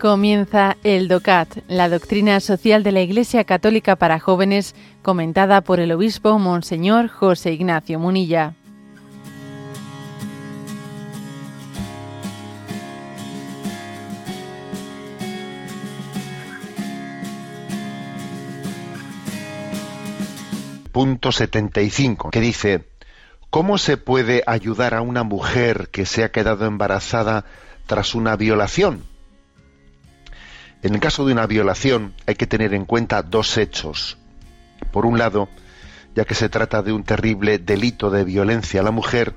Comienza el DOCAT, la doctrina social de la Iglesia Católica para jóvenes, comentada por el obispo Monseñor José Ignacio Munilla. Punto 75, que dice, ¿cómo se puede ayudar a una mujer que se ha quedado embarazada tras una violación? En el caso de una violación hay que tener en cuenta dos hechos. Por un lado, ya que se trata de un terrible delito de violencia a la mujer,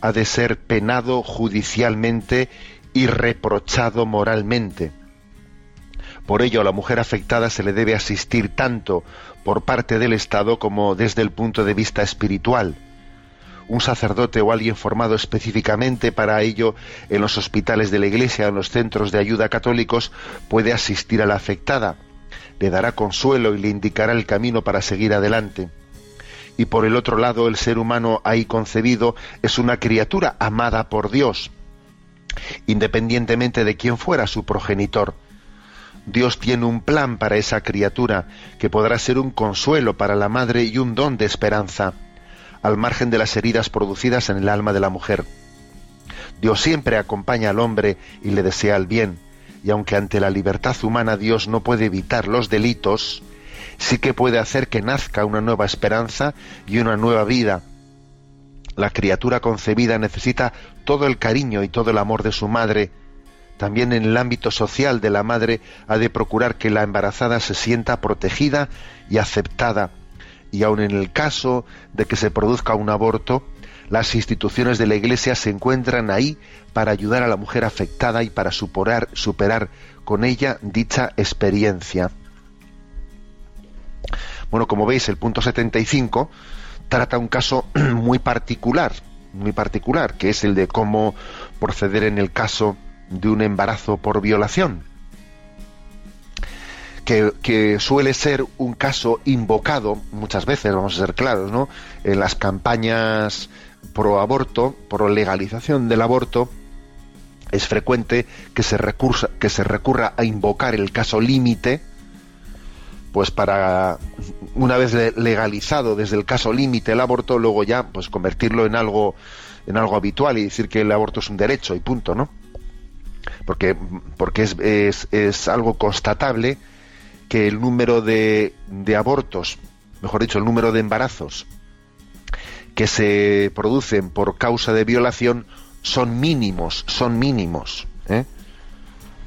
ha de ser penado judicialmente y reprochado moralmente. Por ello, a la mujer afectada se le debe asistir tanto por parte del Estado como desde el punto de vista espiritual un sacerdote o alguien formado específicamente para ello en los hospitales de la Iglesia, en los centros de ayuda católicos, puede asistir a la afectada, le dará consuelo y le indicará el camino para seguir adelante. Y por el otro lado, el ser humano ahí concebido es una criatura amada por Dios, independientemente de quién fuera su progenitor. Dios tiene un plan para esa criatura que podrá ser un consuelo para la madre y un don de esperanza al margen de las heridas producidas en el alma de la mujer. Dios siempre acompaña al hombre y le desea el bien, y aunque ante la libertad humana Dios no puede evitar los delitos, sí que puede hacer que nazca una nueva esperanza y una nueva vida. La criatura concebida necesita todo el cariño y todo el amor de su madre. También en el ámbito social de la madre ha de procurar que la embarazada se sienta protegida y aceptada y aun en el caso de que se produzca un aborto, las instituciones de la Iglesia se encuentran ahí para ayudar a la mujer afectada y para superar, superar con ella dicha experiencia. Bueno, como veis, el punto 75 trata un caso muy particular, muy particular, que es el de cómo proceder en el caso de un embarazo por violación que, suele ser un caso invocado muchas veces, vamos a ser claros, ¿no? En las campañas pro aborto, pro legalización del aborto, es frecuente que se, recursa, que se recurra a invocar el caso límite, pues para una vez legalizado desde el caso límite el aborto, luego ya pues convertirlo en algo en algo habitual y decir que el aborto es un derecho y punto, ¿no? Porque, porque es, es, es algo constatable que el número de, abortos, mejor dicho, el número de embarazos que se producen por causa de violación son mínimos, son mínimos. ¿eh?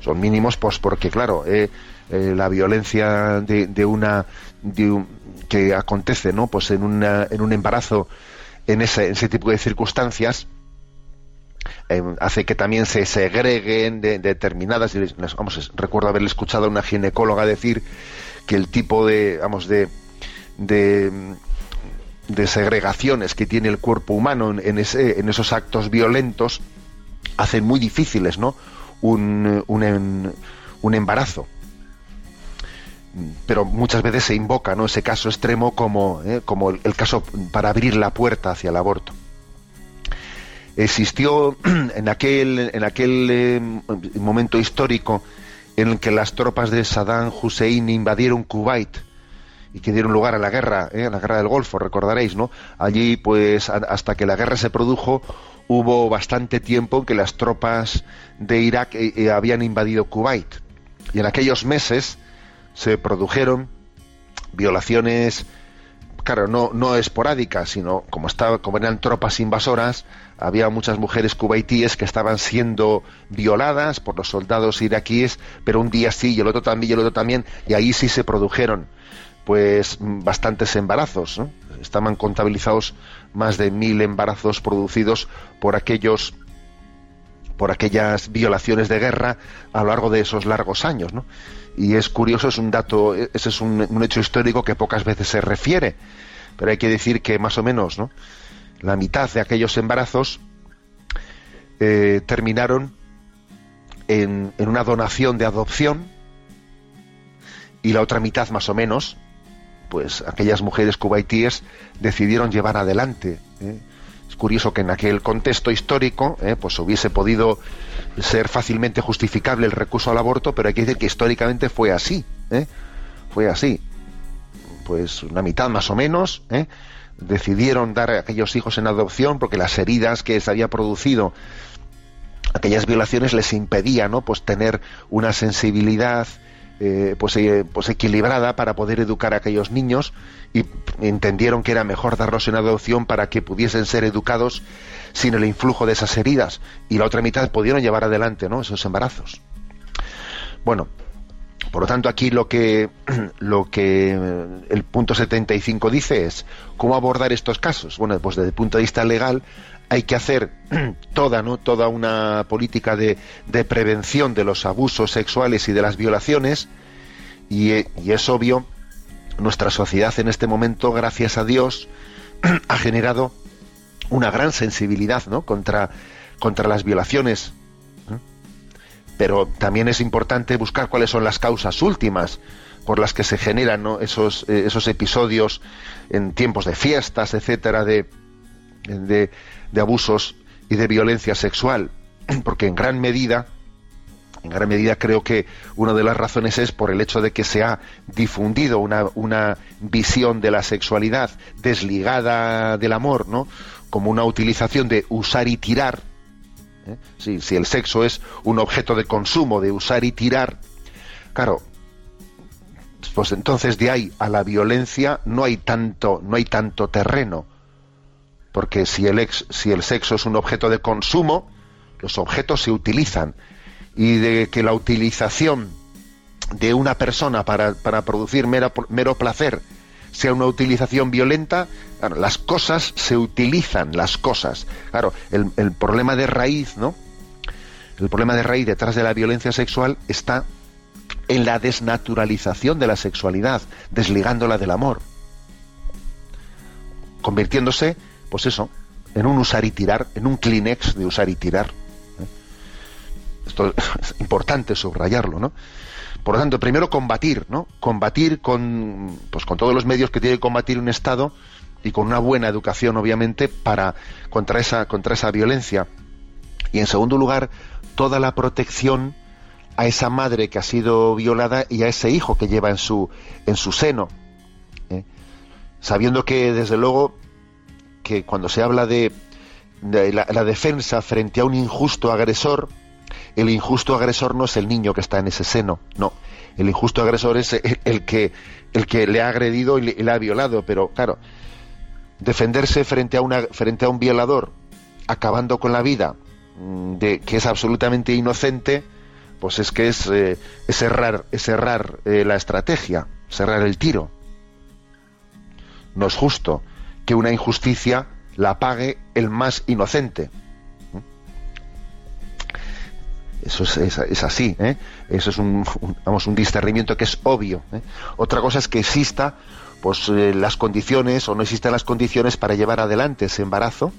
Son mínimos, pues porque, claro, eh, eh, la violencia de, una que acontece, ¿no? Pues en, una, en un embarazo, en ese, en ese tipo de circunstancias, eh, hace que también se segreguen de, determinadas vamos recuerdo haberle escuchado a una ginecóloga decir que el tipo de vamos de, de, segregaciones que tiene el cuerpo humano en, ese, en esos actos violentos hacen muy difíciles no un, un, un embarazo. Pero muchas veces se invoca ¿no? ese caso extremo como, eh, como el caso para abrir la puerta hacia el aborto existió en aquel, en aquel eh, momento histórico en el que las tropas de Saddam Hussein invadieron Kuwait y que dieron lugar a la guerra, eh, a la guerra del Golfo, recordaréis, ¿no? Allí, pues, hasta que la guerra se produjo, hubo bastante tiempo en que las tropas de Irak eh, habían invadido Kuwait. Y en aquellos meses se produjeron violaciones claro, no, no esporádicas, sino como, estaba, como eran tropas invasoras, había muchas mujeres cubaitíes que estaban siendo violadas por los soldados iraquíes, pero un día sí y el otro también y el otro también, y ahí sí se produjeron pues bastantes embarazos. Estaban contabilizados más de mil embarazos producidos por aquellos por aquellas violaciones de guerra a lo largo de esos largos años, ¿no? y es curioso, es un dato, ese es un, hecho histórico que pocas veces se refiere, pero hay que decir que más o menos, ¿no? La mitad de aquellos embarazos eh, terminaron en, una donación de adopción y la otra mitad más o menos, pues aquellas mujeres cubaitíes decidieron llevar adelante. ¿eh? Es curioso que en aquel contexto histórico, ¿eh? pues hubiese podido ser fácilmente justificable el recurso al aborto, pero hay que decir que históricamente fue así, ¿eh? fue así. Pues una mitad más o menos, ¿eh? decidieron dar a aquellos hijos en adopción porque las heridas que se había producido aquellas violaciones les impedían ¿no? pues tener una sensibilidad eh, pues, eh, pues equilibrada para poder educar a aquellos niños y entendieron que era mejor darlos en adopción para que pudiesen ser educados sin el influjo de esas heridas y la otra mitad pudieron llevar adelante ¿no? esos embarazos. Bueno, por lo tanto, aquí lo que, lo que el punto 75 dice es cómo abordar estos casos. Bueno, pues desde el punto de vista legal hay que hacer toda, ¿no? toda una política de, prevención de los abusos sexuales y de las violaciones y, y, es obvio, nuestra sociedad en este momento, gracias a Dios, ha generado una gran sensibilidad ¿no? contra, contra las violaciones pero también es importante buscar cuáles son las causas últimas por las que se generan esos, eh, esos episodios en tiempos de fiestas, etcétera, de, de, abusos y de violencia sexual, porque en gran medida, en gran medida creo que una de las razones es por el hecho de que se ha difundido una, una visión de la sexualidad desligada del amor, ¿no? Como una utilización de usar y tirar, ¿eh? Si, el sexo es un objeto de consumo, de usar y tirar, claro, pues entonces de ahí a la violencia no hay tanto, no hay tanto terreno. Porque si el, ex, si el sexo es un objeto de consumo, los objetos se utilizan. Y de que la utilización de una persona para, para producir mero, placer sea una utilización violenta, las cosas se utilizan, las cosas. Claro, el, el, problema de raíz, ¿no? El problema de raíz detrás de la violencia sexual está en la desnaturalización de la sexualidad, desligándola del amor, convirtiéndose, pues eso, en un usar y tirar, en un Kleenex de usar y tirar. ¿eh? Esto es importante subrayarlo, ¿no? Por lo tanto, primero combatir, ¿no? Combatir con, pues, con todos los medios que tiene que combatir un Estado y con una buena educación, obviamente, para contra esa contra esa violencia. Y en segundo lugar, toda la protección a esa madre que ha sido violada y a ese hijo que lleva en su en su seno, ¿eh? sabiendo que desde luego que cuando se habla de, la defensa frente a un injusto agresor, el injusto agresor no es el niño que está en ese seno, no. El injusto agresor es el, que, el que le ha agredido y le, ha violado, pero claro, defenderse frente a, una, frente a un violador, acabando con la vida mm, de que es absolutamente inocente, pues es que es, eh, es errar, es errar eh, la estrategia, cerrar el tiro. No es justo que una injusticia la pague el más inocente. Eso es, así, ¿eh? eso es un, vamos, un discernimiento que es obvio. ¿eh? Otra cosa es que exista pues, eh, las condiciones o no existan las condiciones para llevar adelante ese embarazo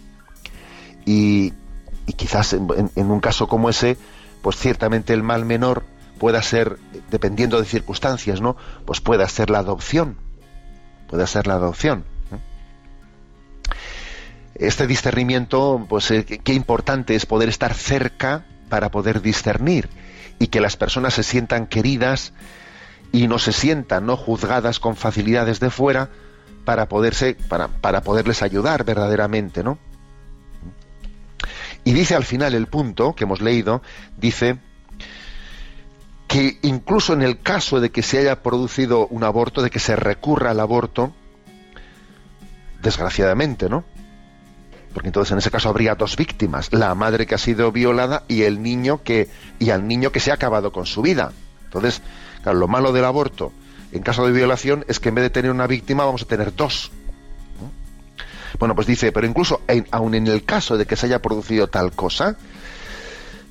y, quizás en, un caso como ese, pues ciertamente el mal menor pueda ser, dependiendo de circunstancias, ¿no? Pues pueda ser la adopción, pueda ser la adopción. Este discernimiento, pues qué importante es poder estar cerca para poder discernir y que las personas se sientan queridas y no se sientan no juzgadas con facilidades de fuera para poderse para, para poderles ayudar verdaderamente no y dice al final el punto que hemos leído dice que incluso en el caso de que se haya producido un aborto de que se recurra al aborto desgraciadamente no porque entonces en ese caso habría dos víctimas, la madre que ha sido violada y el niño que y al niño que se ha acabado con su vida. Entonces, claro, lo malo del aborto en caso de violación es que en vez de tener una víctima vamos a tener dos. Bueno, pues dice, pero incluso aun en el caso de que se haya producido tal cosa,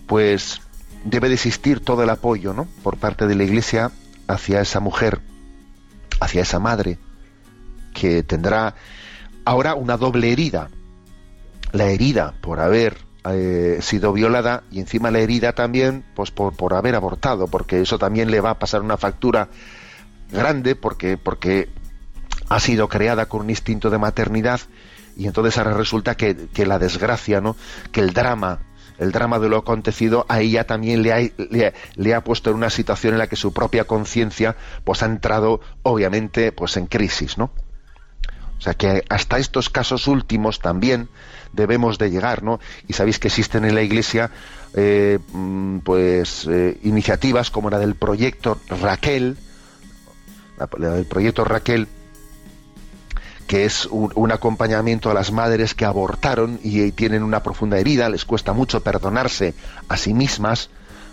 pues debe de existir todo el apoyo, ¿no? Por parte de la Iglesia hacia esa mujer, hacia esa madre, que tendrá ahora una doble herida la herida por haber eh, sido violada y encima la herida también pues por, por haber abortado, porque eso también le va a pasar una factura grande porque, porque ha sido creada con un instinto de maternidad y entonces ahora resulta que, que la desgracia, ¿no? que el drama el drama de lo acontecido a ella también le ha, le, ha puesto en una situación en la que su propia conciencia pues ha entrado obviamente pues en crisis, ¿no? O sea que hasta estos casos últimos también debemos de llegar, ¿no? Y sabéis que existen en la Iglesia eh, mm, pues eh, iniciativas como la del proyecto Raquel, la del proyecto Raquel, que es un, acompañamiento a las madres que abortaron y, tienen una profunda herida, les cuesta mucho perdonarse a sí mismas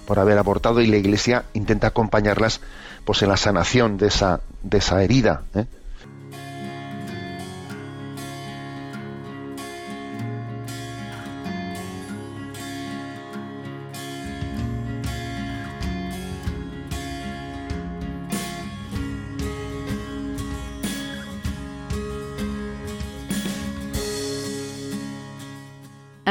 por haber abortado y la Iglesia intenta acompañarlas pues en la sanación de esa, de esa herida. ¿eh?